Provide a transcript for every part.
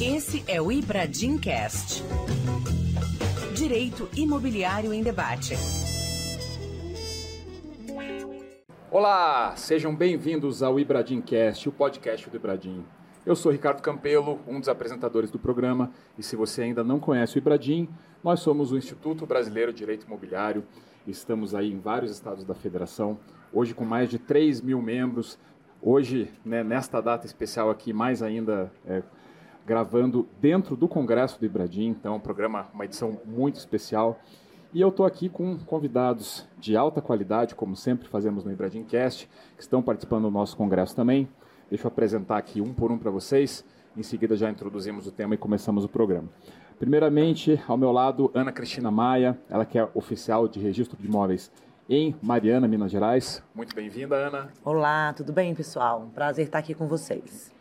Esse é o Ibradim Cast. Direito Imobiliário em Debate. Olá, sejam bem-vindos ao Ibradim Cast, o podcast do Ibradim. Eu sou Ricardo Campelo, um dos apresentadores do programa, e se você ainda não conhece o Ibradim, nós somos o Instituto Brasileiro de Direito Imobiliário, estamos aí em vários estados da federação, hoje com mais de 3 mil membros, hoje, né, nesta data especial aqui, mais ainda é, gravando dentro do Congresso do Ibradim, então um programa, uma edição muito especial. E eu estou aqui com convidados de alta qualidade, como sempre fazemos no Ibradim Cast, que estão participando do nosso congresso também. Deixa eu apresentar aqui um por um para vocês. Em seguida já introduzimos o tema e começamos o programa. Primeiramente, ao meu lado, Ana Cristina Maia, ela que é oficial de registro de imóveis em Mariana, Minas Gerais. Muito bem-vinda, Ana. Olá, tudo bem, pessoal? Um prazer estar aqui com vocês.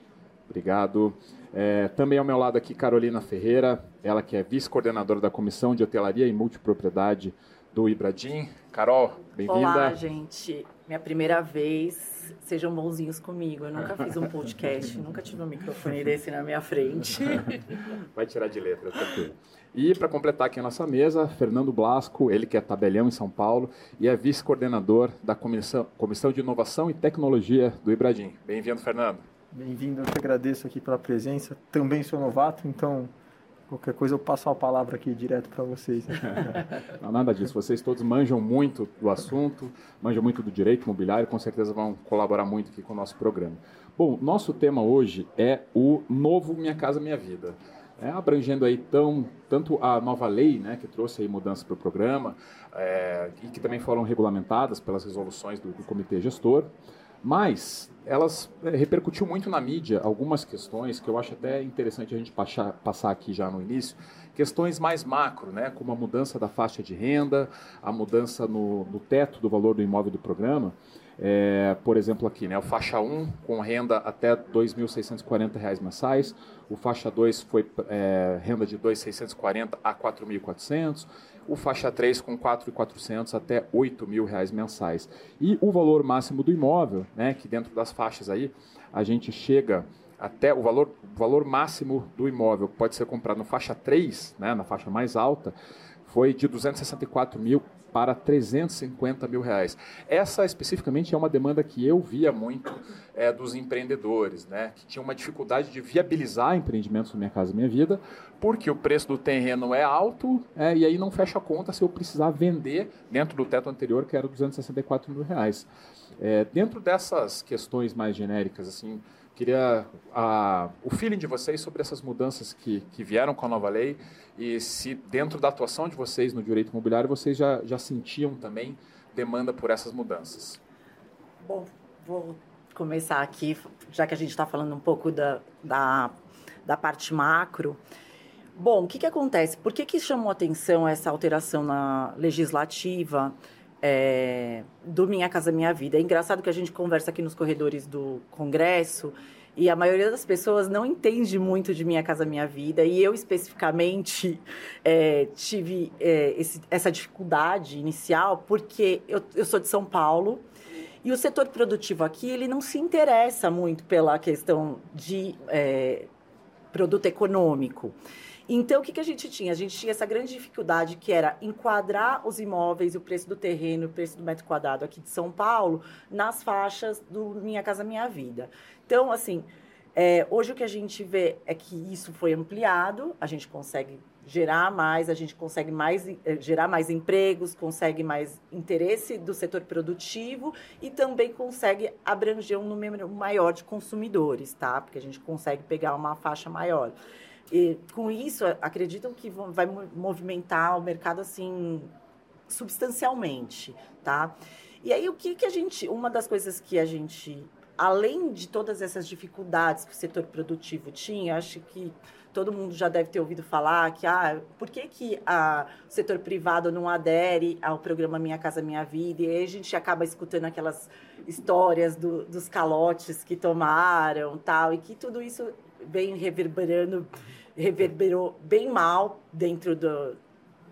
Obrigado. É, também ao meu lado aqui, Carolina Ferreira, ela que é vice-coordenadora da Comissão de Hotelaria e Multipropriedade do Ibradim. Carol, bem-vinda. Olá, gente. Minha primeira vez. Sejam bonzinhos comigo. Eu nunca fiz um podcast, nunca tive um microfone desse na minha frente. Vai tirar de letra, tranquilo. E para completar aqui a nossa mesa, Fernando Blasco, ele que é tabelião em São Paulo e é vice-coordenador da Comissão, Comissão de Inovação e Tecnologia do Ibradim. Bem-vindo, Fernando. Bem-vindo, eu te agradeço aqui pela presença. Também sou novato, então qualquer coisa eu passo a palavra aqui direto para vocês. Não, nada disso, vocês todos manjam muito do assunto, manjam muito do direito imobiliário, com certeza vão colaborar muito aqui com o nosso programa. Bom, nosso tema hoje é o novo Minha Casa Minha Vida. É, abrangendo aí tão, tanto a nova lei, né, que trouxe aí mudanças para o programa, é, e que também foram regulamentadas pelas resoluções do, do comitê gestor, mas elas é, repercutiu muito na mídia algumas questões que eu acho até interessante a gente passar, passar aqui já no início, questões mais macro, né, como a mudança da faixa de renda, a mudança no, no teto do valor do imóvel do programa, é, por exemplo, aqui, né, o faixa 1 com renda até R$ 2.640 mensais, o faixa 2 foi é, renda de R$ 2.640 a R$ 4.400, o faixa 3 com R$ 4.400 até R$ 8.000 mensais. E o valor máximo do imóvel, né, que dentro das faixas aí, a gente chega até o valor, valor máximo do imóvel que pode ser comprado no faixa 3, né, na faixa mais alta, foi de 264 mil para 350 mil reais. Essa especificamente é uma demanda que eu via muito é, dos empreendedores, né, que tinham uma dificuldade de viabilizar empreendimentos no Minha Casa Minha Vida, porque o preço do terreno é alto é, e aí não fecha a conta se eu precisar vender dentro do teto anterior, que era 264 mil reais. É, dentro dessas questões mais genéricas, assim, Queria a, o feeling de vocês sobre essas mudanças que, que vieram com a nova lei e se dentro da atuação de vocês no direito imobiliário vocês já, já sentiam também demanda por essas mudanças. Bom, vou começar aqui, já que a gente está falando um pouco da, da, da parte macro. Bom, o que, que acontece? Por que, que chamou atenção essa alteração na legislativa? É, do Minha Casa Minha Vida. É engraçado que a gente conversa aqui nos corredores do Congresso e a maioria das pessoas não entende muito de Minha Casa Minha Vida e eu especificamente é, tive é, esse, essa dificuldade inicial porque eu, eu sou de São Paulo e o setor produtivo aqui ele não se interessa muito pela questão de é, produto econômico. Então, o que, que a gente tinha? A gente tinha essa grande dificuldade que era enquadrar os imóveis, o preço do terreno, o preço do metro quadrado aqui de São Paulo, nas faixas do Minha Casa Minha Vida. Então, assim, é, hoje o que a gente vê é que isso foi ampliado, a gente consegue gerar mais, a gente consegue mais é, gerar mais empregos, consegue mais interesse do setor produtivo e também consegue abranger um número maior de consumidores, tá? Porque a gente consegue pegar uma faixa maior. E, com isso, acreditam que vai movimentar o mercado assim substancialmente, tá? E aí o que que a gente, uma das coisas que a gente, além de todas essas dificuldades que o setor produtivo tinha, acho que todo mundo já deve ter ouvido falar que ah, por que, que a, o setor privado não adere ao programa Minha Casa Minha Vida? E aí a gente acaba escutando aquelas histórias do, dos calotes que tomaram, tal, e que tudo isso vem reverberando, reverberou bem mal dentro do,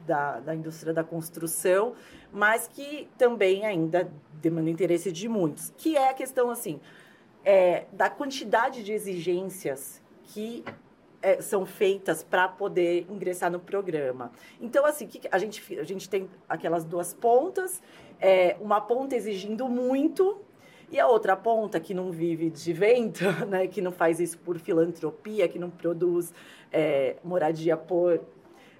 da, da indústria da construção, mas que também ainda demanda interesse de muitos, que é a questão assim é, da quantidade de exigências que é, são feitas para poder ingressar no programa. Então, assim, a gente, a gente tem aquelas duas pontas, é, uma ponta exigindo muito e a outra ponta que não vive de vento, né, que não faz isso por filantropia, que não produz é, moradia por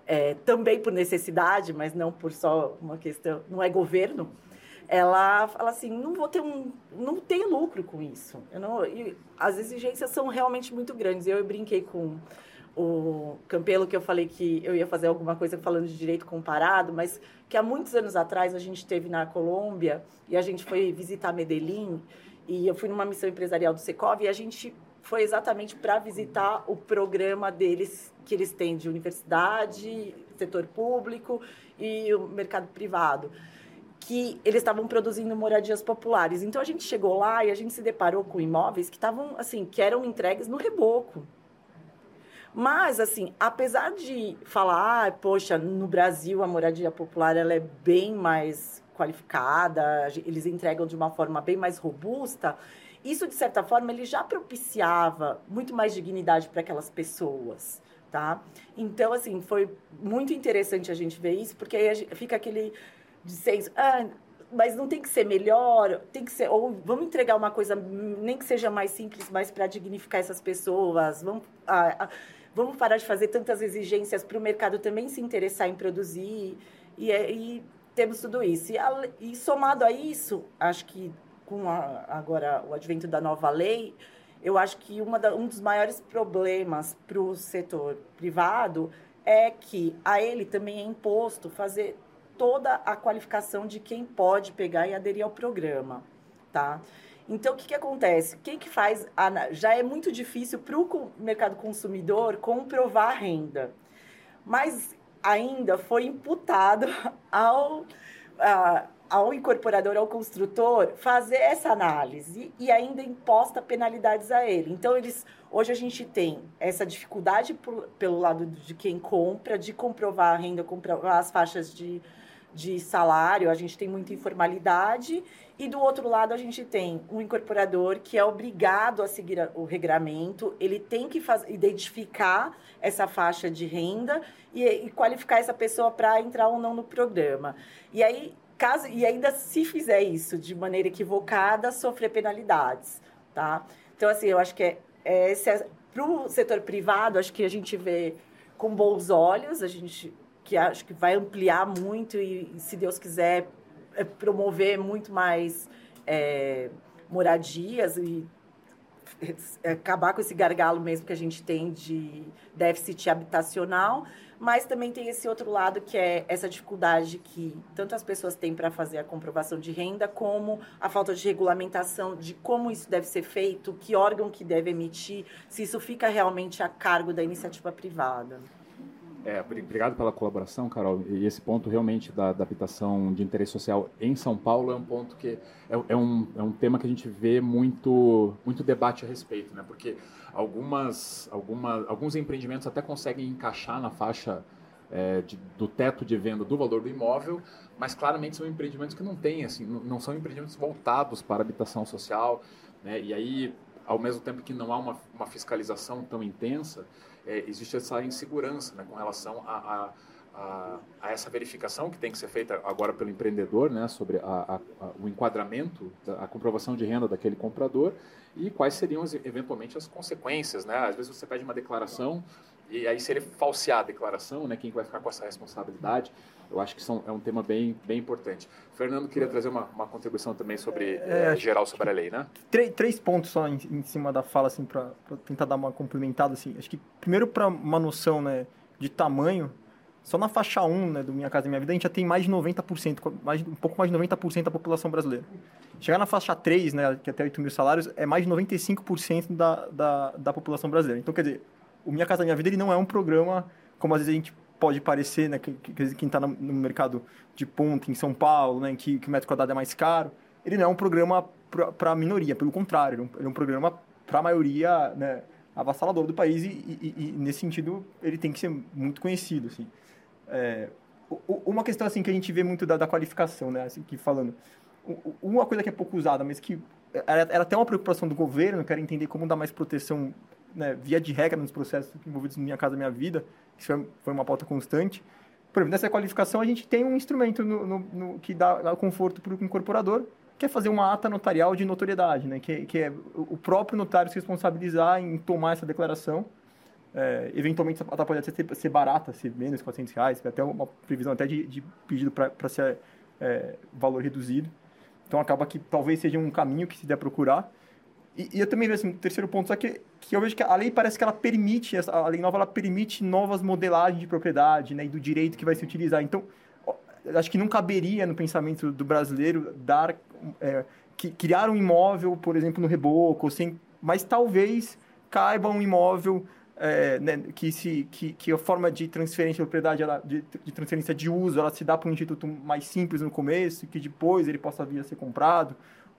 é, também por necessidade, mas não por só uma questão, não é governo. Ela fala assim, não vou ter um, não tem lucro com isso. Eu não, as exigências são realmente muito grandes. Eu, eu brinquei com o Campelo que eu falei que eu ia fazer alguma coisa falando de direito comparado, mas que há muitos anos atrás a gente esteve na Colômbia e a gente foi visitar Medellín e eu fui numa missão empresarial do Secov e a gente foi exatamente para visitar o programa deles que eles têm de universidade, setor público e o mercado privado que eles estavam produzindo moradias populares. Então a gente chegou lá e a gente se deparou com imóveis que estavam assim, que eram entregues no reboco. Mas assim, apesar de falar, ah, poxa, no Brasil a moradia popular ela é bem mais qualificada, eles entregam de uma forma bem mais robusta, isso, de certa forma, ele já propiciava muito mais dignidade para aquelas pessoas, tá? Então, assim, foi muito interessante a gente ver isso, porque aí fica aquele dissenso, ah, mas não tem que ser melhor, tem que ser, ou vamos entregar uma coisa, nem que seja mais simples, mas para dignificar essas pessoas, vamos, ah, ah, vamos parar de fazer tantas exigências para o mercado também se interessar em produzir, e, é, e temos tudo isso. E, e somado a isso, acho que com a, agora o advento da nova lei, eu acho que da, um dos maiores problemas para o setor privado é que a ele também é imposto fazer toda a qualificação de quem pode pegar e aderir ao programa, tá? Então, o que, que acontece? Quem que faz... A, já é muito difícil para o mercado consumidor comprovar a renda. Mas ainda foi imputado ao... Ao incorporador, ao construtor, fazer essa análise e ainda imposta penalidades a ele. Então, eles hoje a gente tem essa dificuldade por, pelo lado de quem compra, de comprovar a renda, comprovar as faixas de, de salário, a gente tem muita informalidade, e do outro lado a gente tem um incorporador que é obrigado a seguir o regramento, ele tem que faz, identificar essa faixa de renda e, e qualificar essa pessoa para entrar ou não no programa. E aí caso e ainda se fizer isso de maneira equivocada, sofrer penalidades, tá? Então assim, eu acho que é, é, é para o setor privado, acho que a gente vê com bons olhos, a gente que acho que vai ampliar muito e, se Deus quiser, promover muito mais é, moradias e é, acabar com esse gargalo mesmo que a gente tem de déficit habitacional, mas também tem esse outro lado que é essa dificuldade que tanto as pessoas têm para fazer a comprovação de renda, como a falta de regulamentação de como isso deve ser feito, que órgão que deve emitir, se isso fica realmente a cargo da iniciativa privada. É, obrigado pela colaboração, Carol. E esse ponto realmente da, da habitação de interesse social em São Paulo é um ponto que é, é, um, é um tema que a gente vê muito, muito debate a respeito, né? Porque algumas, algumas, alguns empreendimentos até conseguem encaixar na faixa é, de, do teto de venda do valor do imóvel, mas claramente são empreendimentos que não têm, assim, não, não são empreendimentos voltados para habitação social, né? E aí, ao mesmo tempo que não há uma, uma fiscalização tão intensa, é, existe essa insegurança né, com relação a, a, a, a, essa verificação que tem que ser feita agora pelo empreendedor, né, sobre o enquadramento, a comprovação de renda daquele comprador e quais seriam eventualmente as consequências. Né? Às vezes você pede uma declaração e aí se ele falsear a declaração, né, quem vai ficar com essa responsabilidade? Eu acho que são, é um tema bem, bem importante. Fernando queria trazer uma, uma contribuição também sobre é, é, geral sobre a lei, né? Três, três pontos só em, em cima da fala, assim, para tentar dar uma complementada, assim. Acho que primeiro para uma noção, né, de tamanho, só na faixa 1, né, do Minha Casa Minha Vida, a gente já tem mais de 90%, mais, um pouco mais de 90% da população brasileira. Chegar na faixa 3, né, que é até 8 mil salários, é mais de 95% da, da, da população brasileira. Então, quer dizer, o Minha Casa Minha Vida ele não é um programa, como às vezes a gente pode parecer, né, que, que quem está no, mercado de ponta em São Paulo, né, que, que o metro quadrado é mais caro, ele não é um programa para a minoria, pelo contrário, ele é um, é programa para a maioria né, do país e, e, e, nesse sentido ele tem que ser muito conhecido. Assim. É, uma questão assim que a gente vê muito da, da qualificação, né, assim, que falando, uma coisa que é pouco usada, mas que era, era até uma preocupação do governo, que era entender como dar mais proteção né, via de regra nos processos envolvidos em Minha Casa Minha Vida, isso foi, foi uma pauta constante. Por exemplo, nessa qualificação a gente tem um instrumento no, no, no, que dá, conforto para o incorporador, que é fazer uma ata notarial de notoriedade, né? que, que é o próprio notário se responsabilizar em tomar essa declaração. É, eventualmente essa ata pode ser, ser barata, ser menos de 400 reais, até uma previsão até de, de pedido para ser é, valor reduzido. Então acaba que talvez seja um caminho que se der procurar. E, e eu também vejo assim, terceiro ponto, só que, que eu vejo que a lei parece que ela permite, a lei nova ela permite novas modelagens de propriedade né, e do direito que vai se utilizar. Então, acho que não caberia no pensamento do brasileiro dar é, que, criar um imóvel, por exemplo, no reboco, sem, mas talvez caiba um imóvel é, né, que, se, que, que a forma de transferência de propriedade, ela, de, de transferência de uso, ela se dá para um instituto mais simples no começo, que depois ele possa vir a ser comprado,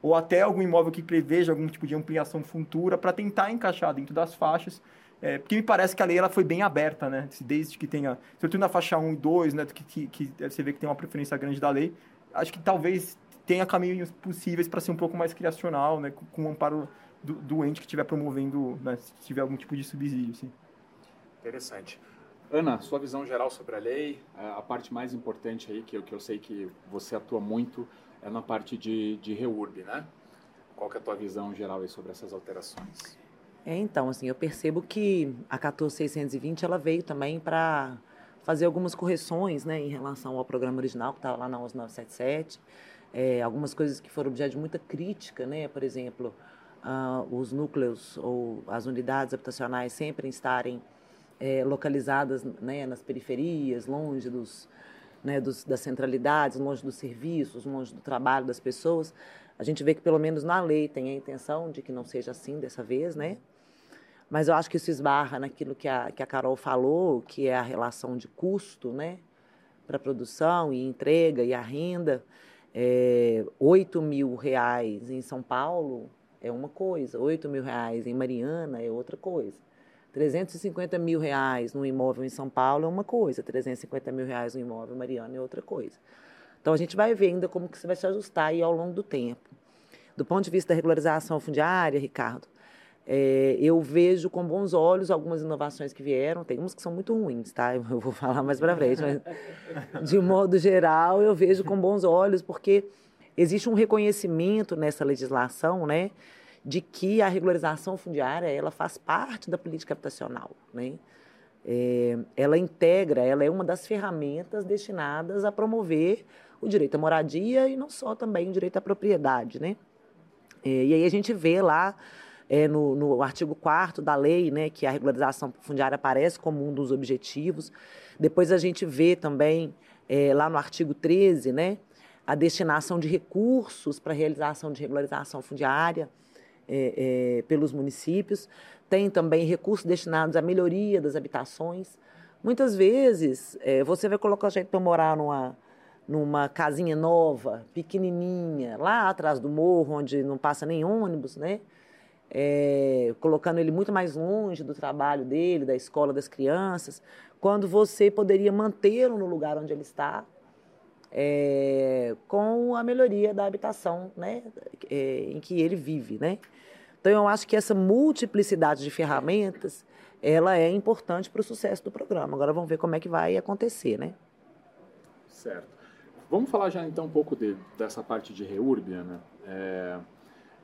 ou até algum imóvel que preveja algum tipo de ampliação futura para tentar encaixar dentro das faixas. É, porque me parece que a lei ela foi bem aberta, né? Desde que tenha, sobretudo na faixa 1 e 2, né? Que, que, que você vê que tem uma preferência grande da lei. Acho que talvez tenha caminhos possíveis para ser um pouco mais criacional, né? Com, com o amparo do, do ente que estiver promovendo, né? se tiver algum tipo de subsídio. Assim. Interessante. Ana, sua visão geral sobre a lei, a parte mais importante aí, que eu, que eu sei que você atua muito, é na parte de, de reurb, né? Qual que é a tua visão geral aí sobre essas alterações? É, então, assim, eu percebo que a 14620 ela veio também para fazer algumas correções, né, em relação ao programa original que estava lá na 11977, é, algumas coisas que foram objeto de muita crítica, né, por exemplo, uh, os núcleos ou as unidades habitacionais sempre estarem é, localizadas né, nas periferias, longe dos, né, dos, das centralidades, longe dos serviços, longe do trabalho das pessoas. A gente vê que, pelo menos na lei, tem a intenção de que não seja assim dessa vez, né? Mas eu acho que isso esbarra naquilo que a, que a Carol falou, que é a relação de custo, né? Para produção e entrega e a renda. É, 8 mil reais em São Paulo é uma coisa, 8 mil reais em Mariana é outra coisa. 350 mil reais no imóvel em São Paulo é uma coisa, 350 mil reais no imóvel Mariana é outra coisa. Então a gente vai ver ainda como que você vai se ajustar aí ao longo do tempo. Do ponto de vista da regularização fundiária, Ricardo, é, eu vejo com bons olhos algumas inovações que vieram, tem umas que são muito ruins, tá? Eu vou falar mais para frente, mas de modo geral eu vejo com bons olhos, porque existe um reconhecimento nessa legislação, né, de que a regularização fundiária ela faz parte da política habitacional, né? É, ela integra, ela é uma das ferramentas destinadas a promover o direito à moradia e não só também o direito à propriedade, né? É, e aí a gente vê lá é, no, no, artigo 4 da lei, né, que a regularização fundiária aparece como um dos objetivos. Depois a gente vê também é, lá no artigo 13, né, a destinação de recursos para realização de regularização fundiária é, é, pelos municípios. Tem também recursos destinados à melhoria das habitações. Muitas vezes é, você vai colocar gente para morar numa numa casinha nova, pequenininha, lá atrás do morro, onde não passa nem ônibus, né? É, colocando ele muito mais longe do trabalho dele, da escola das crianças, quando você poderia mantê-lo no lugar onde ele está, é, com a melhoria da habitação né, é, em que ele vive. Né? Então, eu acho que essa multiplicidade de ferramentas ela é importante para o sucesso do programa. Agora vamos ver como é que vai acontecer, né? Certo. Vamos falar já então um pouco de, dessa parte de Reurbia, né? É,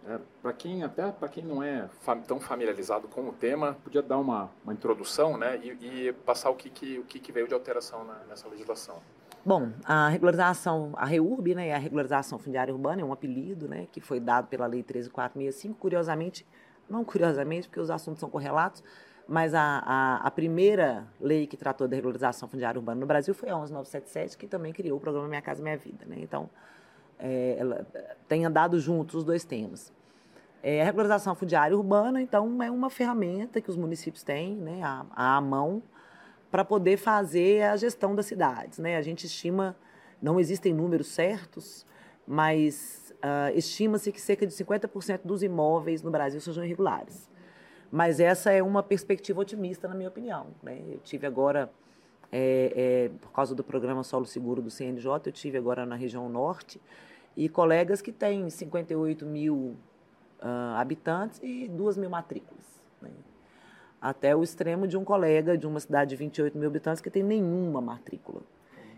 é, para quem até para quem não é fam, tão familiarizado com o tema, podia dar uma, uma introdução, né, e, e, passar o que, que o que, que veio de alteração na, nessa legislação. Bom, a regularização, a REURB, né, a regularização fundiária urbana é um apelido, né, que foi dado pela Lei 13465. Curiosamente, não curiosamente, porque os assuntos são correlatos, mas a, a, a, primeira lei que tratou da regularização fundiária urbana no Brasil foi a 11977, que também criou o programa Minha Casa Minha Vida. Né? Então, é, ela tem andado juntos os dois temas. É, a regularização fundiária urbana, então, é uma ferramenta que os municípios têm né, à, à mão para poder fazer a gestão das cidades. Né? A gente estima, não existem números certos, mas uh, estima-se que cerca de 50% dos imóveis no Brasil sejam irregulares. Mas essa é uma perspectiva otimista, na minha opinião. Né? Eu tive agora, é, é, por causa do programa Solo Seguro do CNJ, eu tive agora na região norte, e colegas que têm 58 mil uh, habitantes e 2 mil matrículas. Né? Até o extremo de um colega de uma cidade de 28 mil habitantes que tem nenhuma matrícula.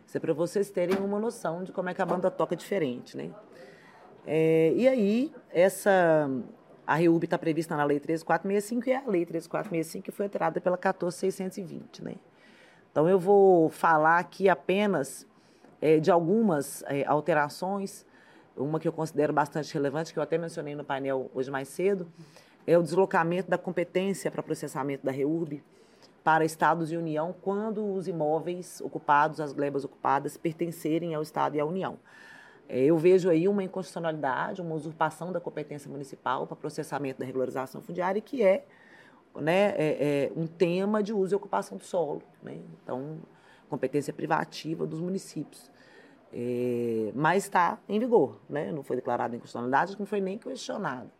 Isso é para vocês terem uma noção de como é que a banda toca diferente, né? É, e aí, essa a REUB está prevista na Lei 13465 e é a Lei 13465 que foi alterada pela 14620, né? Então, eu vou falar aqui apenas é, de algumas é, alterações, uma que eu considero bastante relevante, que eu até mencionei no painel hoje mais cedo, é o deslocamento da competência para processamento da REURB para estados e União quando os imóveis ocupados, as glebas ocupadas, pertencerem ao Estado e à União. É, eu vejo aí uma inconstitucionalidade, uma usurpação da competência municipal para processamento da regularização fundiária, que é, né, é, é um tema de uso e ocupação do solo. Né? Então, competência privativa dos municípios. É, mas está em vigor, né? não foi declarada inconstitucionalidade, não foi nem questionada.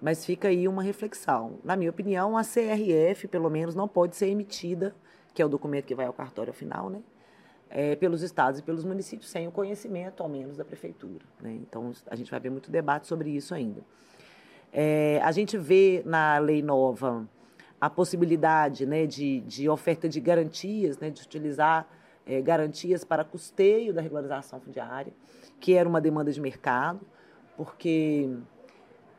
Mas fica aí uma reflexão. Na minha opinião, a CRF, pelo menos, não pode ser emitida, que é o documento que vai ao cartório final, né? É, pelos estados e pelos municípios, sem o conhecimento, ao menos, da prefeitura. Né? Então, a gente vai ver muito debate sobre isso ainda. É, a gente vê na lei nova a possibilidade né, de, de oferta de garantias, né, de utilizar é, garantias para custeio da regularização fundiária, que era uma demanda de mercado, porque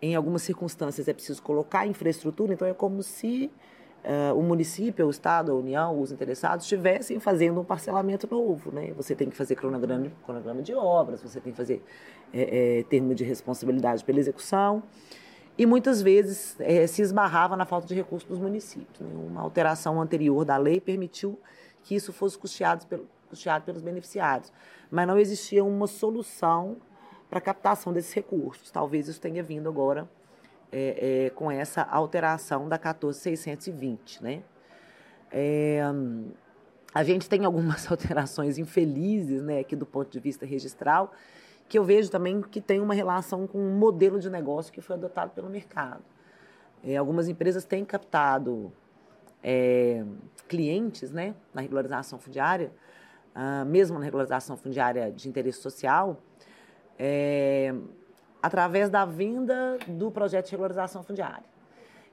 em algumas circunstâncias é preciso colocar infraestrutura, então é como se uh, o município, o Estado, a União, os interessados estivessem fazendo um parcelamento novo. Né? Você tem que fazer cronograma, cronograma de obras, você tem que fazer é, é, termo de responsabilidade pela execução. E muitas vezes é, se esbarrava na falta de recursos dos municípios. Né? Uma alteração anterior da lei permitiu que isso fosse custeado, pelo, custeado pelos beneficiários. Mas não existia uma solução para captação desses recursos. Talvez isso tenha vindo agora é, é, com essa alteração da 14620, né? É, a gente tem algumas alterações infelizes, né, aqui do ponto de vista registral, que eu vejo também que tem uma relação com um modelo de negócio que foi adotado pelo mercado. É, algumas empresas têm captado é, clientes, né, na regularização fundiária, ah, mesmo na regularização fundiária de interesse social, é, através da venda do projeto de regularização fundiária.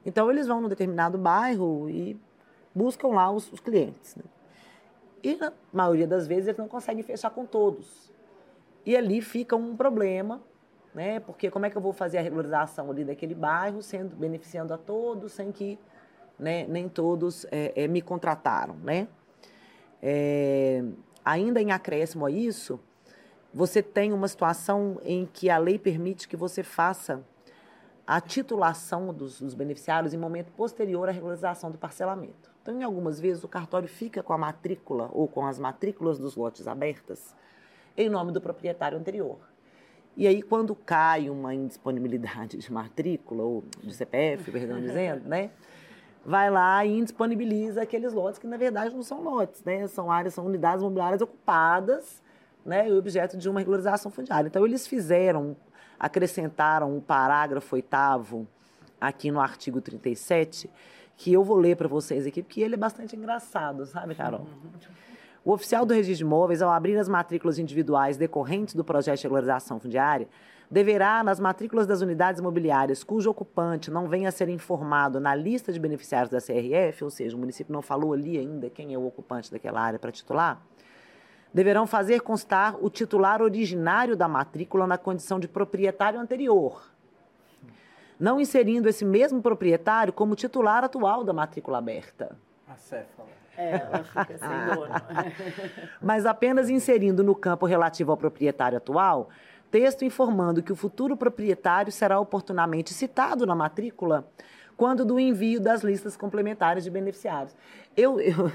Então, eles vão num determinado bairro e buscam lá os, os clientes. Né? E, na maioria das vezes, eles não conseguem fechar com todos. E ali fica um problema, né? porque como é que eu vou fazer a regularização ali daquele bairro, sendo beneficiando a todos, sem que né, nem todos é, é, me contrataram. Né? É, ainda em acréscimo a isso, você tem uma situação em que a lei permite que você faça a titulação dos, dos, beneficiários em momento posterior à regularização do parcelamento. Então, em algumas vezes, o cartório fica com a matrícula ou com as matrículas dos lotes abertas em nome do proprietário anterior. E aí, quando cai uma indisponibilidade de matrícula, ou de CPF, perdão dizendo, né? Vai lá e indisponibiliza aqueles lotes que, na verdade, não são lotes, né? São áreas, são unidades imobiliárias ocupadas né, objeto de uma regularização fundiária. Então, eles fizeram, acrescentaram um parágrafo oitavo aqui no artigo 37, que eu vou ler para vocês aqui, porque ele é bastante engraçado, sabe, Carol? O oficial do registro de imóveis, ao abrir as matrículas individuais decorrentes do projeto de regularização fundiária, deverá, nas matrículas das unidades imobiliárias cujo ocupante não venha a ser informado na lista de beneficiários da CRF, ou seja, o município não falou ali ainda quem é o ocupante daquela área para titular, deverão fazer constar o titular originário da matrícula na condição de proprietário anterior, não inserindo esse mesmo proprietário como titular atual da matrícula aberta. Acéfala. É, ela fica sem dono. Mas apenas inserindo no campo relativo ao proprietário atual texto informando que o futuro proprietário será oportunamente citado na matrícula quando do envio das listas complementares de beneficiários. Eu, eu,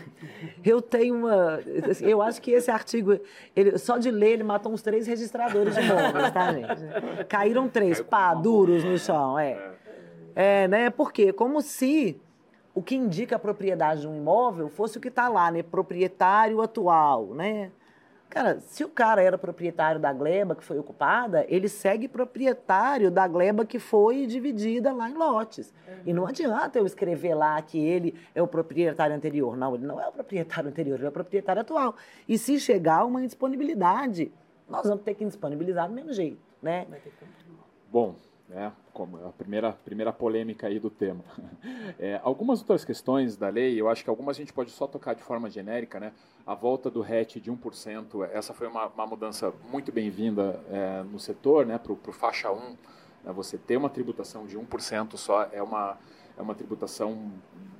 eu tenho uma. Assim, eu acho que esse artigo, ele, só de ler, ele matou uns três registradores de imóveis, tá, gente? Caíram três, pá, duros no chão, é. É, né? Porque como se o que indica a propriedade de um imóvel fosse o que está lá, né? Proprietário atual, né? Cara, se o cara era proprietário da gleba que foi ocupada, ele segue proprietário da gleba que foi dividida lá em lotes. Uhum. E não adianta eu escrever lá que ele é o proprietário anterior. Não, ele não é o proprietário anterior, ele é o proprietário atual. E se chegar uma indisponibilidade, nós vamos ter que indisponibilizar do mesmo jeito, né? Bom, né, como a primeira, primeira polêmica aí do tema. É, algumas outras questões da lei, eu acho que algumas a gente pode só tocar de forma genérica, né? A volta do RET de 1%, essa foi uma, uma mudança muito bem-vinda é, no setor, né, para o faixa 1. Né, você ter uma tributação de 1% só é uma, é uma tributação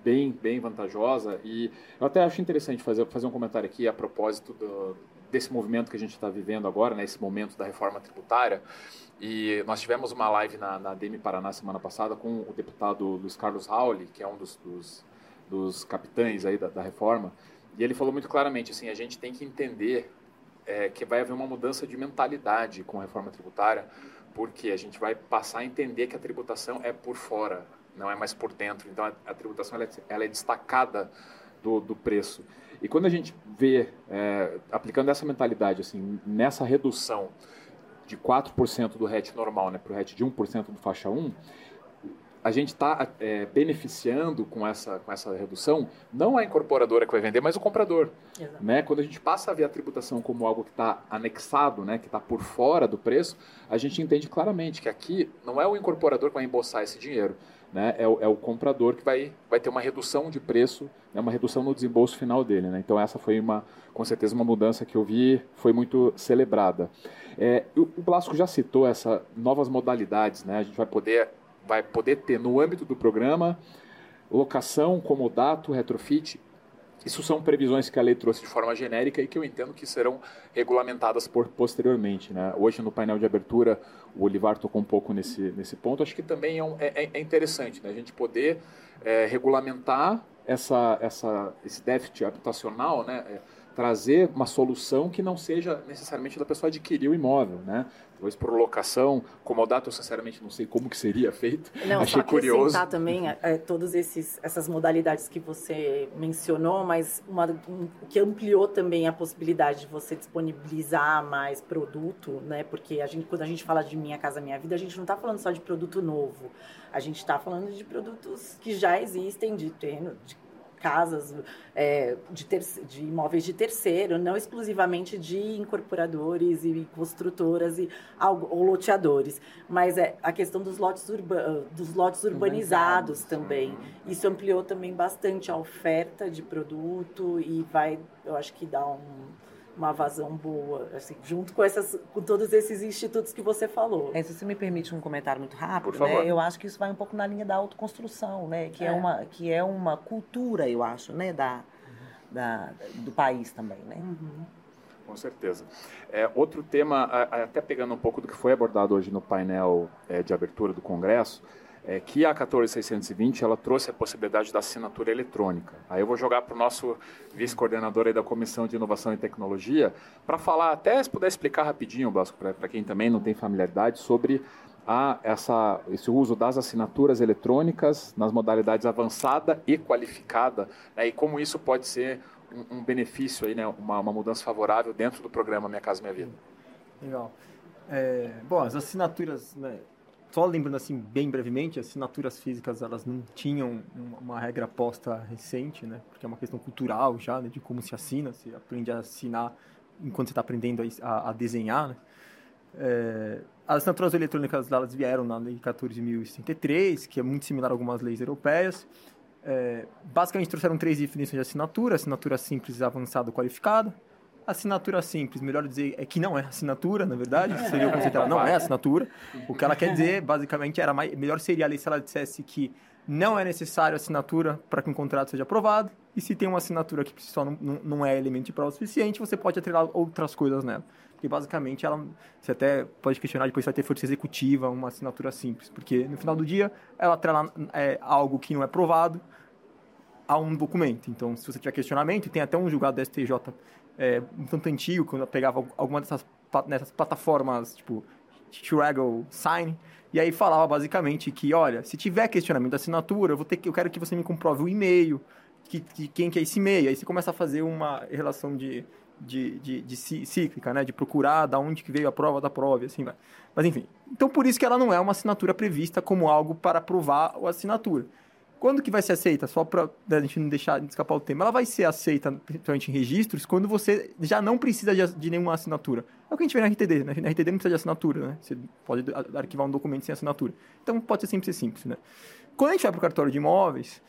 bem, bem vantajosa e eu até acho interessante fazer, fazer um comentário aqui a propósito do, desse movimento que a gente está vivendo agora, nesse né, momento da reforma tributária. E nós tivemos uma live na, na DM Paraná semana passada com o deputado Luiz Carlos Rauli, que é um dos, dos, dos capitães aí da, da, reforma, e ele falou muito claramente assim, a gente tem que entender é, que vai haver uma mudança de mentalidade com a reforma tributária, porque a gente vai passar a entender que a tributação é por fora, não é mais por dentro. Então a, a tributação ela é, ela é destacada do, do preço. E quando a gente vê, é, aplicando essa mentalidade, assim, nessa redução de 4% do RET normal né, para o RET de 1% do faixa 1, a gente está é, beneficiando com essa, com essa redução não a incorporadora que vai vender, mas o comprador. Né? Quando a gente passa a ver a tributação como algo que está anexado, né, que está por fora do preço, a gente entende claramente que aqui não é o incorporador que vai embolsar esse dinheiro, né, é, o, é o comprador que vai, vai ter uma redução de preço, né, uma redução no desembolso final dele. Né? Então essa foi uma, com certeza uma mudança que eu vi, foi muito celebrada. É, o, Blasco já citou essas novas modalidades, né? a gente vai poder, vai poder ter no âmbito do programa locação, comodato, retrofit isso são previsões que a lei trouxe de forma genérica e que eu entendo que serão regulamentadas por, posteriormente. Né? Hoje, no painel de abertura, o Olivar tocou um pouco nesse, nesse ponto. Acho que também é, um, é, é interessante né? a gente poder é, regulamentar essa, essa, esse déficit habitacional, né? É, trazer uma solução que não seja necessariamente da pessoa adquirir o imóvel, né? Talvez por locação, comodato, eu sinceramente não sei como que seria feito. Não, Achei só curioso. também é, é todas essas modalidades que você mencionou, mas uma, um, que ampliou também a possibilidade de você disponibilizar mais produto, né? Porque a gente, quando a gente fala de Minha Casa Minha Vida, a gente não está falando só de produto novo. A gente está falando de produtos que já existem, de terreno, de casas é, de, ter, de imóveis de terceiro, não exclusivamente de incorporadores e construtoras e ou loteadores, mas é a questão dos lotes, urba, dos lotes urbanizados também. Isso ampliou também bastante a oferta de produto e vai, eu acho que dá um uma vazão boa, assim, junto com, essas, com todos esses institutos que você falou. É, se você me permite um comentário muito rápido, né, eu acho que isso vai um pouco na linha da autoconstrução, né, que é, é uma, que é uma cultura, eu acho, né, da, da, do país também, né. Uhum. Com certeza. É, outro tema, até pegando um pouco do que foi abordado hoje no painel é, de abertura do Congresso, é, que a 14620 ela trouxe a possibilidade da assinatura eletrônica. Aí eu vou jogar para o nosso vice-coordenador da Comissão de Inovação e Tecnologia para falar, até se puder explicar rapidinho, Blasco, para quem também não tem familiaridade, sobre a, essa, esse uso das assinaturas eletrônicas nas modalidades avançada e qualificada, né, e como isso pode ser um, um benefício, aí, né, uma, uma mudança favorável dentro do programa Minha Casa Minha Vida. Legal. É, bom, as assinaturas né, só lembrando assim bem brevemente, assinaturas físicas elas não tinham uma regra posta recente, né? Porque é uma questão cultural já, né? De como se assina, se aprende a assinar enquanto você está aprendendo a, a, desenhar, né? É, as assinaturas eletrônicas elas vieram na Lei 14.063, que é muito similar a algumas leis europeias. É, basicamente trouxeram três definições de assinatura: assinatura simples, avançada, qualificada assinatura simples, melhor dizer, é que não é assinatura, na verdade, seria o conceito dela, não é assinatura. O que ela quer dizer, basicamente, era mais, melhor seria ali se ela dissesse que não é necessário assinatura para que um contrato seja aprovado, e se tem uma assinatura que só não, não, não é elemento de prova suficiente, você pode atrelar outras coisas nela. Porque basicamente ela, você até pode questionar depois se vai ter força executiva, uma assinatura simples, porque no final do dia ela atrela é, algo que não é provado a um documento. Então, se você tiver questionamento, tem até um julgado da STJ é, um tanto antigo, quando eu pegava alguma dessas nessas plataformas, tipo Struggle Sign, e aí falava basicamente que, olha, se tiver questionamento da assinatura, eu, vou ter que, eu quero que você me comprove o e-mail, que, que, quem que é esse e-mail. Aí você começa a fazer uma relação de, de, de, de cíclica, né? De procurar da onde que veio a prova da prova e assim vai. Mas enfim, então por isso que ela não é uma assinatura prevista como algo para provar a assinatura. Quando que vai ser aceita? Só para né, a gente não deixar de escapar o tema. Ela vai ser aceita, principalmente em registros, quando você já não precisa de, de nenhuma assinatura. É o que a gente vê na RTD. Né? Na RTD não precisa de assinatura, né? Você pode arquivar um documento sem assinatura. Então pode ser sempre ser simples, né? Quando a gente vai para o cartório de imóveis,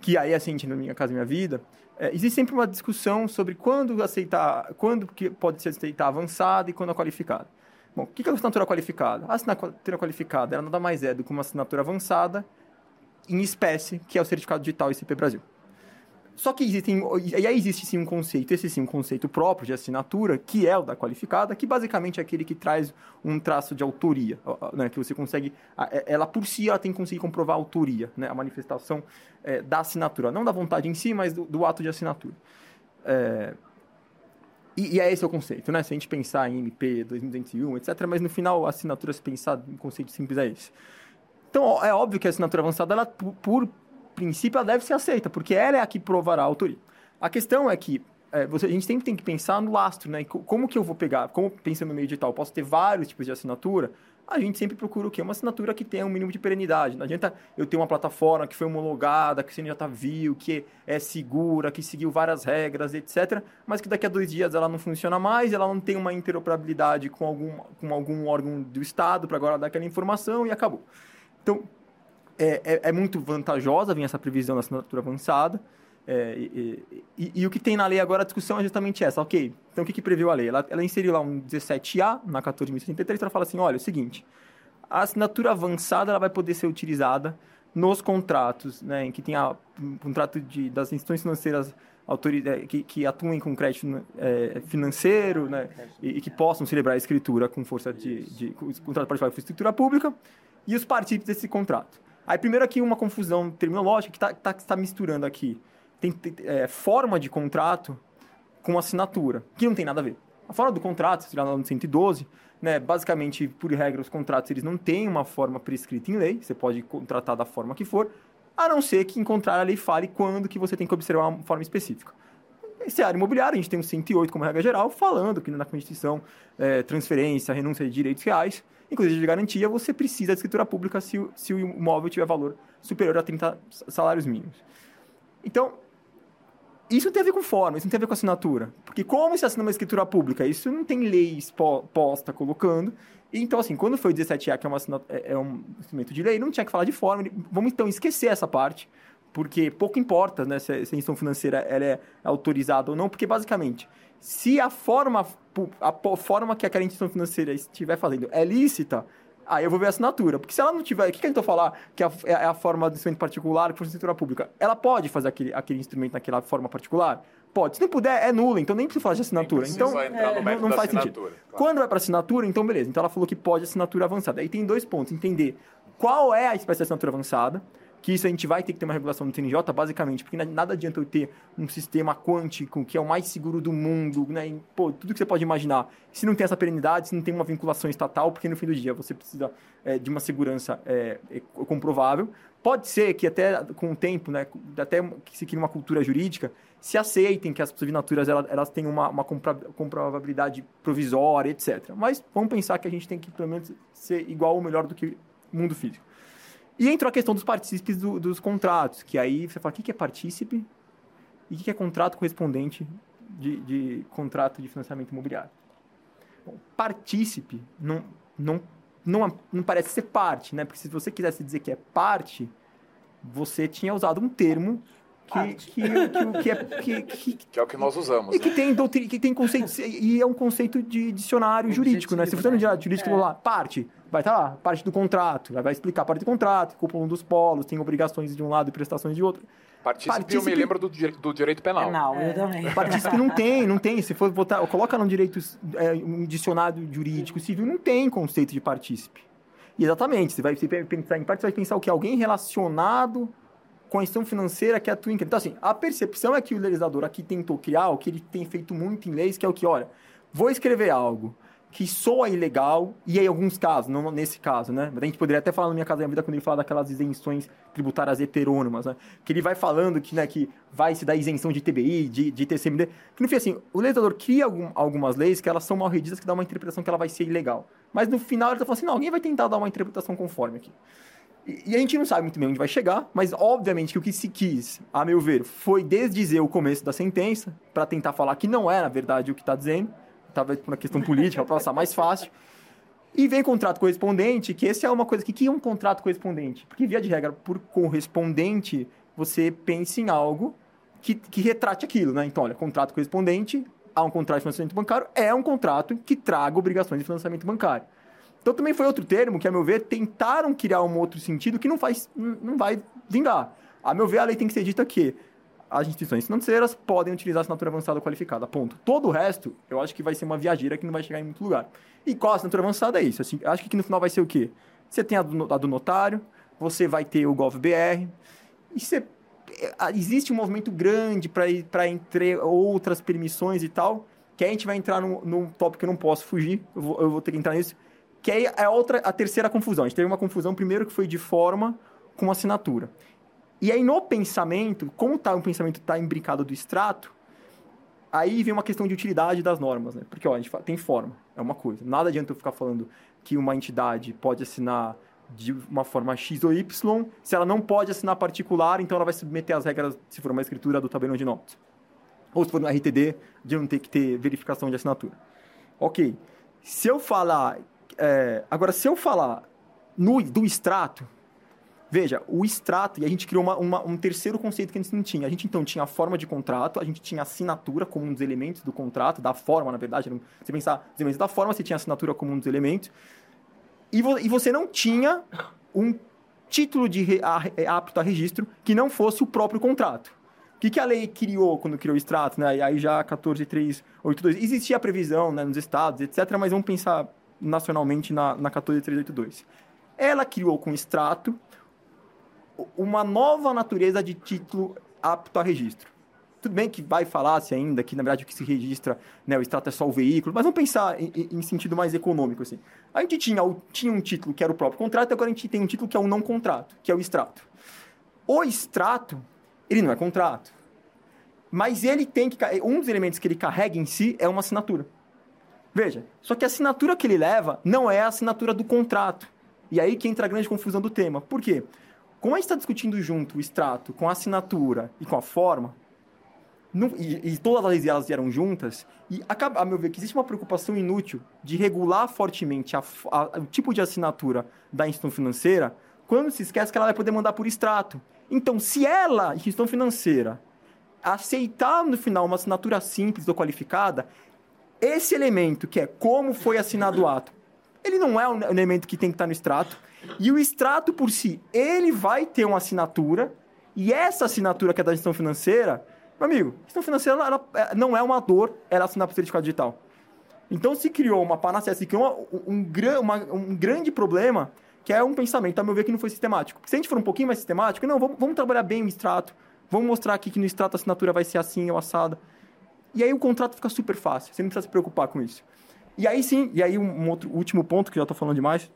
que aí assim, na Minha Casa Minha Vida, é, existe sempre uma discussão sobre quando aceitar, quando que pode ser aceitar avançada e quando a qualificada. Bom, o que é a assinatura qualificada? A assinatura qualificada ela nada mais é do que uma assinatura avançada em espécie, que é o certificado digital ICP Brasil. Só que existem, e aí existe sim um conceito, esse sim um conceito próprio de assinatura, que é o da qualificada, que basicamente é aquele que traz um traço de autoria, né, que você consegue, é, ela por si ela tem que conseguir comprovar a autoria, né, a manifestação é, da assinatura, não da vontade em si, mas do, do ato de assinatura. É, e, e, é esse o conceito, né? Se a gente pensar em MP 2201, etc., mas no final a assinatura, se pensar em conceito simples, é esse. Então, é óbvio que a assinatura avançada, ela, por, princípio, ela deve ser aceita, porque ela é a que provará a autoria. A questão é que é, você, a gente sempre tem que pensar no lastro, né? Como que eu vou pegar? Como pensando no meio digital, posso ter vários tipos de assinatura? A gente sempre procura o quê? Uma assinatura que tenha um mínimo de perenidade. Não adianta eu ter uma plataforma que foi homologada, que o CNJ viu, que é segura, que seguiu várias regras, etc. Mas que daqui a dois dias ela não funciona mais, ela não tem uma interoperabilidade com algum, com algum órgão do Estado para agora dar aquela informação e acabou. Então, é, é, é, muito vantajosa vir essa previsão da assinatura avançada. É, e, e, e, o que tem na lei agora, a discussão é justamente essa. Ok, então o que, que previu a lei? Ela, ela inseriu lá um 17A na 14.073 para falar assim, olha, é o seguinte, a assinatura avançada ela vai poder ser utilizada nos contratos, né, em que tem a, um contrato de, das instituições financeiras é, que, que atuem com crédito é, financeiro né, e, e, que possam celebrar a escritura com força de, de, de contrato particular com escritura pública e os partícipes desse contrato. Aí, primeiro aqui, uma confusão terminológica que está tá, tá misturando aqui. Tem é, forma de contrato com assinatura, que não tem nada a ver. A forma do contrato, se lá no 112, né, basicamente, por regra, os contratos eles não têm uma forma prescrita em lei, você pode contratar da forma que for, a não ser que encontrar a lei fale quando que você tem que observar uma forma específica. Esse área imobiliária, a gente tem um 108 como regra geral, falando que na Constituição, é, transferência, renúncia de direitos reais, Inclusive de garantia, você precisa de escritura pública se o, se o imóvel tiver valor superior a 30 salários mínimos. Então, isso não tem a ver com forma, isso não tem a ver com assinatura. Porque como se assina uma escritura pública? Isso não tem lei posta colocando. Então, assim, quando foi o 17A, que é, uma, é, é um instrumento de lei, não tinha que falar de forma. Vamos, então, esquecer essa parte, porque pouco importa né, se a instituição financeira ela é autorizada ou não, porque, basicamente, se a forma, a forma que aquela instituição financeira estiver fazendo é lícita, aí eu vou ver a assinatura. Porque se ela não tiver. O que, que a gente falar que é, é a forma do instrumento particular que for escritura pública? Ela pode fazer aquele, aquele instrumento naquela forma particular? Pode. Se não puder, é nula, então nem precisa falar de assinatura. Então, é, não, não faz sentido. Claro. Quando vai para assinatura, então beleza. Então ela falou que pode assinatura avançada. Aí tem dois pontos: entender qual é a espécie de assinatura avançada que isso a gente vai ter que ter uma regulação do CNJ, basicamente, porque nada adianta eu ter um sistema quântico que é o mais seguro do mundo, né? E, pô, tudo que você pode imaginar. Se não tem essa perenidade, se não tem uma vinculação estatal, porque no fim do dia você precisa é, de uma segurança é, é, comprovável. Pode ser que até com o tempo, né, até que se crie uma cultura jurídica, se aceitem que as subnaturas elas, elas têm uma, uma comprovabilidade provisória, etc. Mas vamos pensar que a gente tem que, pelo menos, ser igual ou melhor do que mundo físico. E entrou a questão dos partícipes do, dos contratos, que aí você fala, o que é partícipe e o que é contrato correspondente de, de contrato de financiamento imobiliário. Bom, partícipe não, não, não, não parece ser parte, né? Porque se você quisesse dizer que é parte, você tinha usado um termo que, que, que, que, é, que, que, que, é o que nós usamos. E que, né? tem, doutrin, que tem conceito. E é um conceito de dicionário jurídico, né? Se você não né? jurídico, é. lá, parte vai estar tá lá, parte do contrato, vai explicar a parte do contrato, culpa um dos polos, tem obrigações de um lado e prestações de outro. Partícipe, Partícipe... eu me lembro do, do direito penal. Penal, é. eu também. Partícipe não tem, não tem. Se for botar, coloca no direito, é, um dicionário jurídico civil, não tem conceito de partícipe. E exatamente, você vai pensar em parte, você vai pensar o que? Alguém relacionado com a instituição financeira que atua em Então, assim, a percepção é que o legislador aqui tentou criar o que ele tem feito muito em leis, que é o que, olha, vou escrever algo que soa ilegal, e em alguns casos, não nesse caso, né? A gente poderia até falar na Minha Casa da Vida quando ele fala daquelas isenções tributárias heterônomas, né? Que ele vai falando que, né, que vai se dar isenção de TBI, de, de TCMD. Que no fim, assim, o legislador cria algum, algumas leis que elas são mal redidas, que dá uma interpretação que ela vai ser ilegal. Mas no final ele está falando assim, não, alguém vai tentar dar uma interpretação conforme aqui. E, a gente não sabe muito bem onde vai chegar, mas obviamente que o que se quis, a meu ver, foi desdizer o começo da sentença, para tentar falar que não é, na verdade, o que está dizendo, talvez por uma questão política, para passar mais fácil. E vem contrato correspondente, que esse é uma coisa que, que é um contrato correspondente? Porque, via de regra, por correspondente, você pensa em algo que, que retrate aquilo, né? Então, olha, contrato correspondente a um contrato de financiamento bancário é um contrato que traga obrigações de financiamento bancário. Então também foi outro termo que, a meu ver, tentaram criar um outro sentido que não, faz, não vai vingar. A meu ver, a lei tem que ser dita que as instituições financeiras podem utilizar assinatura avançada qualificada, ponto. Todo o resto, eu acho que vai ser uma viajeira que não vai chegar em muito lugar. E qual a assinatura avançada é isso? Assim, acho que no final vai ser o quê? Você tem a do, a do notário, você vai ter o GovBR, e você é, existe um movimento grande para entre outras permissões e tal, que a gente vai entrar num, num tópico que eu não posso fugir, eu vou, eu vou ter que entrar nisso, que aí é outra, a terceira confusão. A gente teve uma confusão primeiro que foi de forma com assinatura. E aí no pensamento, como tá, o pensamento está imbricado do extrato, aí vem uma questão de utilidade das normas, né? Porque ó, a gente fala, tem forma, é uma coisa. Nada adianta eu ficar falando que uma entidade pode assinar de uma forma X ou Y, se ela não pode assinar particular, então ela vai submeter as regras, se for uma escritura do tabelão de notas. Ou se for no RTD, de não ter que ter verificação de assinatura. Ok. Se eu falar... É, agora, se eu falar no, do extrato, veja, o extrato, e a gente criou uma, uma, um terceiro conceito que a gente não tinha. A gente, então, tinha a forma de contrato, a gente tinha assinatura como um dos elementos do contrato, da forma, na verdade. Você pensar os elementos da forma, você tinha assinatura como um dos elementos e, vo e você não tinha um título de a, é, apto a registro que não fosse o próprio contrato. O que, que a lei criou quando criou o extrato? Né? E aí já 14382. Existia a previsão né, nos estados, etc., mas vamos pensar nacionalmente na, na 14382. Ela criou com o extrato uma nova natureza de título apto a registro. Tudo bem que vai falar-se ainda que, na verdade, o que se registra, né, o extrato é só o veículo, mas vamos pensar em, em, sentido mais econômico, assim. A gente tinha, tinha um título que era o próprio contrato, agora a gente tem um título que é um não contrato, que é o extrato. O extrato, ele não é contrato. Mas ele tem que... Um dos elementos que ele carrega em si é uma assinatura. Veja, só que a assinatura que ele leva não é a assinatura do contrato. E aí que entra a grande confusão do tema. Por quê? Como a gente está discutindo junto o extrato com a assinatura e com a forma, não, e, e, todas as elas vieram juntas, e acaba, a meu ver que existe uma preocupação inútil de regular fortemente a, a, o tipo de assinatura da instituição financeira, quando se esquece que ela vai poder mandar por extrato. Então, se ela, instituição financeira, aceitar no final uma assinatura simples ou qualificada, esse elemento, que é como foi assinado o ato, ele não é um elemento que tem que estar no extrato, e o extrato por si, ele vai ter uma assinatura, e essa assinatura que é da gestão financeira meu amigo, gestão financeira ela, ela é, não é uma dor ela assinar por certificado digital. Então se criou uma panaceia, se criou um, um, uma, um grande problema que é um pensamento, a meu ver, que não foi sistemático. Se a gente for um pouquinho mais sistemático, não, vamos, vamos trabalhar bem o extrato, vamos mostrar aqui que no extrato a assinatura vai ser assim ou assada. E aí o contrato fica super fácil, você não precisa se preocupar com isso. E aí sim, e aí um outro último ponto, que já estou falando demais,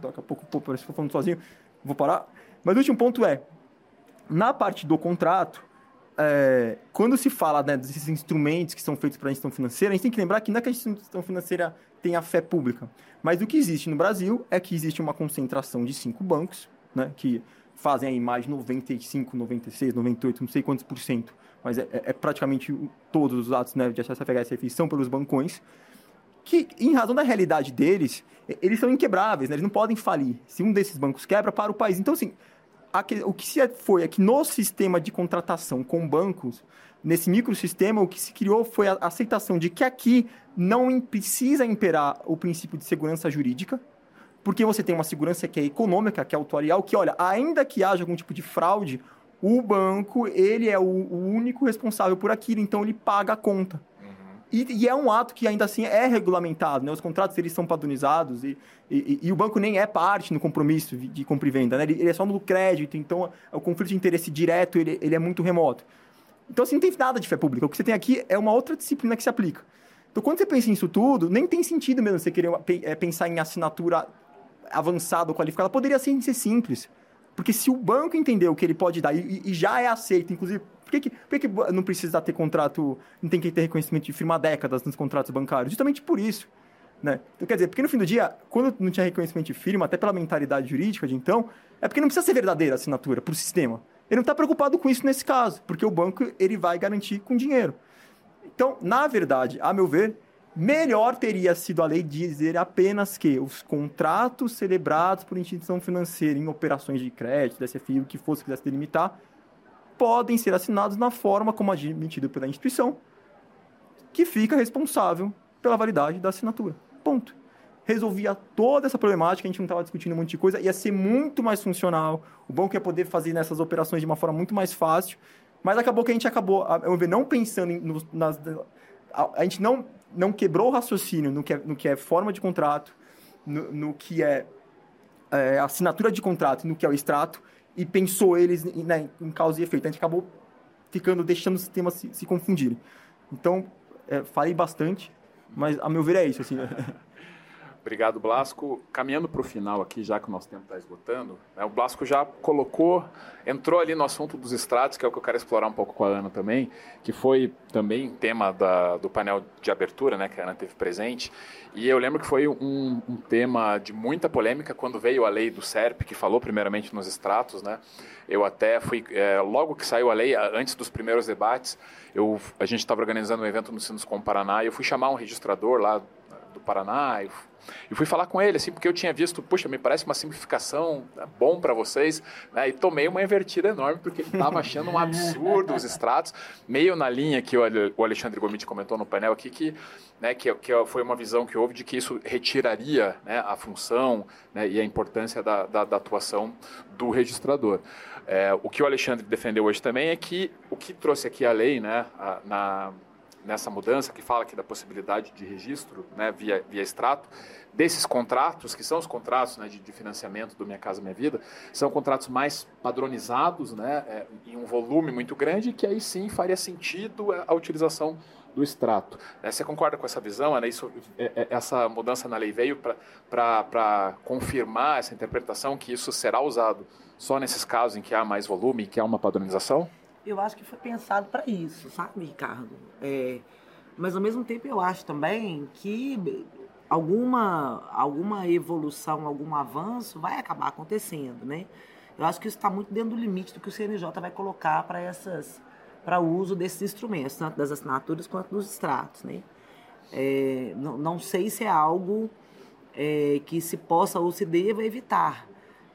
daqui a pouco, parece que falando sozinho, vou parar. Mas o último ponto é, na parte do contrato, é, quando se fala né, desses instrumentos que são feitos para a instituição financeira, a gente tem que lembrar que não é que a instituição financeira tem a fé pública, mas o que existe no Brasil é que existe uma concentração de cinco bancos, né, que fazem aí mais de 95, 96, 98, não sei quantos por cento, mas é, é praticamente todos os atos né, de acesso a FHSF são pelos bancões, que, em razão da realidade deles, eles são inquebráveis, né, eles não podem falir. Se um desses bancos quebra, para o país. Então, assim, o que se foi é que no sistema de contratação com bancos, nesse microsistema, o que se criou foi a aceitação de que aqui não precisa imperar o princípio de segurança jurídica, porque você tem uma segurança que é econômica, que é autorial, que, olha, ainda que haja algum tipo de fraude, o banco, ele é o, o único responsável por aquilo, então ele paga a conta. E, e, é um ato que ainda assim é regulamentado, né? Os contratos eles são padronizados e, e, e o banco nem é parte no compromisso de, compra e venda, né? Ele, ele, é só no crédito, então o conflito de interesse direto ele, ele é muito remoto. Então assim, não tem nada de fé pública. O que você tem aqui é uma outra disciplina que se aplica. Então quando você pensa nisso tudo, nem tem sentido mesmo você querer é, pensar em assinatura avançada ou qualificada. Poderia ser, ser simples. Porque se o banco entendeu que ele pode dar e, e já é aceito, inclusive por que, que, por que, que não precisa ter contrato, não tem que ter reconhecimento de firma há décadas nos contratos bancários? Justamente por isso. Né? Então, quer dizer, porque no fim do dia, quando não tinha reconhecimento de firma, até pela mentalidade jurídica de então, é porque não precisa ser verdadeira a assinatura para o sistema. Ele não está preocupado com isso nesse caso, porque o banco ele vai garantir com dinheiro. Então, na verdade, a meu ver, melhor teria sido a lei dizer apenas que os contratos celebrados por instituição financeira em operações de crédito, DSFI, o que fosse que quisesse delimitar, podem ser assinados na forma como admitido pela instituição, que fica responsável pela validade da assinatura. Ponto. Resolvia toda essa problemática, a gente não estava discutindo um monte de coisa, ia ser muito mais funcional, o banco ia poder fazer nessas operações de uma forma muito mais fácil, mas acabou que a gente acabou, eu não pensando em, nas, a, a, gente não, não quebrou o raciocínio no que é, no que é forma de contrato, no, no que é, é, assinatura de contrato, no que é o extrato, e pensou eles né, em causa e efeito. A gente acabou ficando, deixando os sistemas se, se confundirem. Então, é, falei bastante, mas a meu ver é isso. Assim. Obrigado, Blasco. Caminhando para o final aqui, já que o nosso tempo está esgotando, né, o Blasco já colocou, entrou ali no assunto dos extratos, que é o que eu quero explorar um pouco com a Ana também, que foi também tema da, do painel de abertura, né, que a Ana teve presente. E eu lembro que foi um, um tema de muita polêmica quando veio a lei do SERP, que falou primeiramente nos extratos, né? Eu até fui, é, logo que saiu a lei, antes dos primeiros debates, eu, a gente estava organizando um evento no Sinuscom Paraná e eu fui chamar um registrador lá Paraná e, fui falar com ele, assim, porque eu tinha visto, puxa, me parece uma simplificação né, bom para vocês, né, e tomei uma invertida enorme, porque ele estava achando um absurdo os extratos, meio na linha que o Alexandre Gomiti comentou no painel aqui, que, né, que, que foi uma visão que houve de que isso retiraria né, a função né, e a importância da, da, da atuação do registrador. É, o que o Alexandre defendeu hoje também é que o que trouxe aqui a lei, né, a, na, nessa mudança, que fala aqui da possibilidade de registro né, via, via extrato, desses contratos, que são os contratos né, de, de, financiamento do Minha Casa Minha Vida, são contratos mais padronizados, né, é, em um volume muito grande, que aí sim faria sentido a, a utilização do extrato. Né, você concorda com essa visão, Ana? Isso, é, é, essa mudança na lei veio para confirmar essa interpretação que isso será usado só nesses casos em que há mais volume e que há uma padronização? Eu acho que foi pensado para isso, sabe, Ricardo? É, mas ao mesmo tempo eu acho também que alguma, alguma evolução, algum avanço vai acabar acontecendo, né? Eu acho que isso está muito dentro do limite do que o CNJ vai colocar para essas para o uso desses instrumentos, tanto das assinaturas quanto dos extratos, né? É, não, não sei se é algo é, que se possa ou se deva evitar,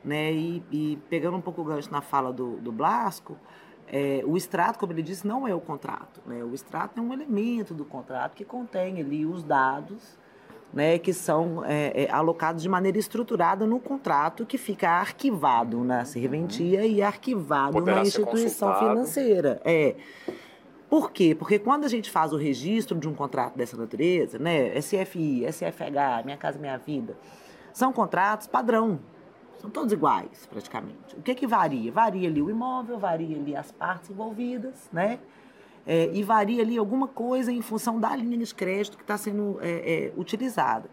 né? E, e, pegando um pouco o gancho na fala do, do Blasco, é, o extrato, como ele disse, não é o contrato. Né? O extrato é um elemento do contrato que contém ali os dados né, que são é, é, alocados de maneira estruturada no contrato que fica arquivado na serventia e arquivado Poderá na instituição financeira. É. Por quê? Porque quando a gente faz o registro de um contrato dessa natureza, né, SFI, SFH, Minha Casa Minha Vida, são contratos padrão, são todos iguais, praticamente. O que que varia? Varia ali o imóvel, varia ali as partes envolvidas, né? É, e varia ali alguma coisa em função da linha de crédito que está sendo é, é, utilizada.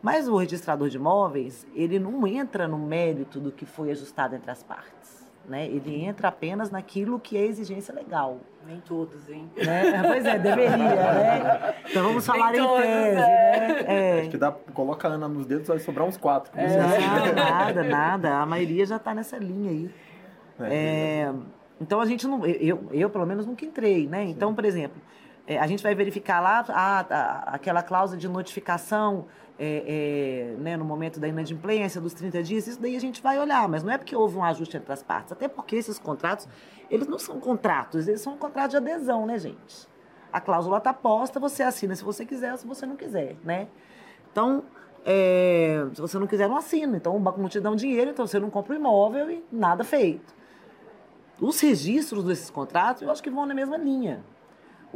Mas o registrador de imóveis, ele não entra no mérito do que foi ajustado entre as partes né? Ele entra apenas naquilo que é exigência legal. Nem todos, hein? Né? Pois é, deveria, né? Então vamos falar Nem em todos, tese, é. né? É. Acho que dá, coloca a Ana nos dedos, vai sobrar uns quatro. É, não, nada, nada. A maioria já está nessa linha aí. É, é, então a gente não, eu, eu pelo menos nunca entrei, né? Então, por exemplo, é, a gente vai verificar lá a, a, aquela cláusula de notificação é, é, né, no momento da inadimplência dos 30 dias, isso daí a gente vai olhar, mas não é porque houve um ajuste entre as partes, até porque esses contratos, eles não são contratos, eles são contratos de adesão, né, gente? A cláusula está posta, você assina se você quiser ou se você não quiser, né? Então, é, se você não quiser, não assina. Então, o banco não te dá um dinheiro, então você não compra o imóvel e nada feito. Os registros desses contratos, eu acho que vão na mesma linha.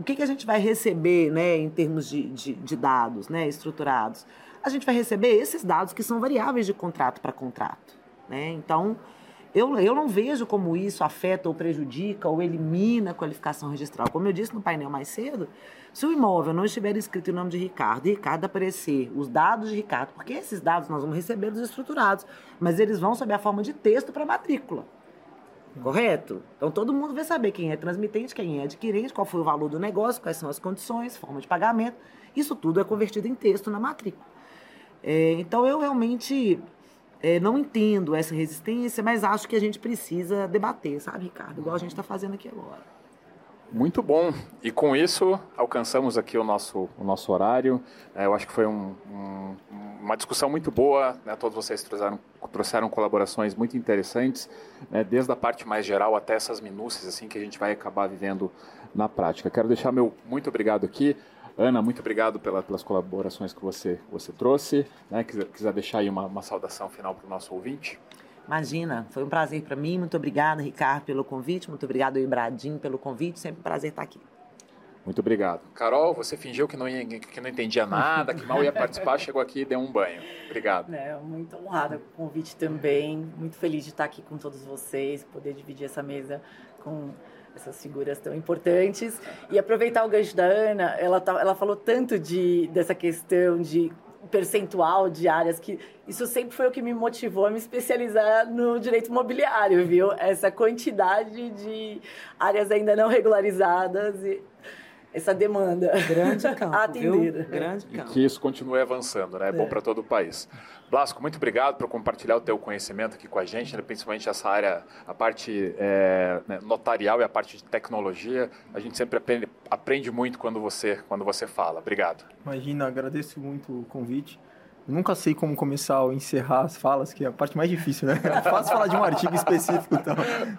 O que, que a gente vai receber, né, em termos de, de, de dados, né, estruturados? a gente vai receber esses dados que são variáveis de contrato para contrato. Né? Então, eu, eu não vejo como isso afeta ou prejudica ou elimina a qualificação registral. Como eu disse no painel mais cedo, se o imóvel não estiver escrito em nome de Ricardo e Ricardo aparecer os dados de Ricardo, porque esses dados nós vamos receber dos estruturados, mas eles vão sob a forma de texto para matrícula. Correto? Então todo mundo vai saber quem é transmitente, quem é adquirente, qual foi o valor do negócio, quais são as condições, forma de pagamento. Isso tudo é convertido em texto na matrícula. É, então eu realmente é, não entendo essa resistência, mas acho que a gente precisa debater, sabe, Ricardo? Igual a gente está fazendo aqui agora. Muito bom. E com isso, alcançamos aqui o nosso, o nosso horário. É, eu acho que foi um, um, uma discussão muito boa. Né? Todos vocês trouxeram, trouxeram colaborações muito interessantes, né? desde a parte mais geral até essas minúcias assim que a gente vai acabar vivendo na prática. Quero deixar meu muito obrigado aqui. Ana, muito obrigado pela, pelas colaborações que você, você trouxe. Né? Quiser, quiser deixar aí uma, uma saudação final para o nosso ouvinte? Imagina, foi um prazer para mim. Muito obrigada, Ricardo, pelo convite. Muito obrigado, Ibradim, pelo convite. Sempre um prazer estar aqui. Muito obrigado. Carol, você fingiu que não, ia, que não entendia nada, que mal ia participar, chegou aqui e deu um banho. Obrigado. É, muito honrada com o convite também. Muito feliz de estar aqui com todos vocês, poder dividir essa mesa com essas figuras tão importantes. E aproveitar o gancho da Ana, ela, tá, ela falou tanto de, dessa questão de percentual de áreas que isso sempre foi o que me motivou a me especializar no direito imobiliário, viu? Essa quantidade de áreas ainda não regularizadas e essa demanda grande campo, atendida. Grande campo. E que isso continue avançando, né? É bom é. para todo o país. Blasco, muito obrigado por compartilhar o teu conhecimento aqui com a gente, né? principalmente essa área, a parte é, né, notarial e a parte de tecnologia. A gente sempre aprende, aprende muito quando você, quando você fala. Obrigado. Imagina, agradeço muito o convite. Eu nunca sei como começar ou encerrar as falas, que é a parte mais difícil, né? É fácil falar de um artigo específico, então.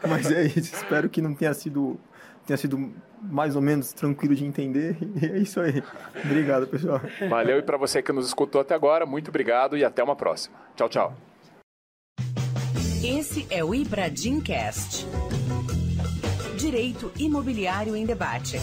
mas é isso. Espero que não tenha sido tenha sido mais ou menos tranquilo de entender. E é isso aí. Obrigado, pessoal. Valeu e para você que nos escutou até agora, muito obrigado e até uma próxima. Tchau, tchau. Esse é o Ibradim Cast. Direito Imobiliário em Debate.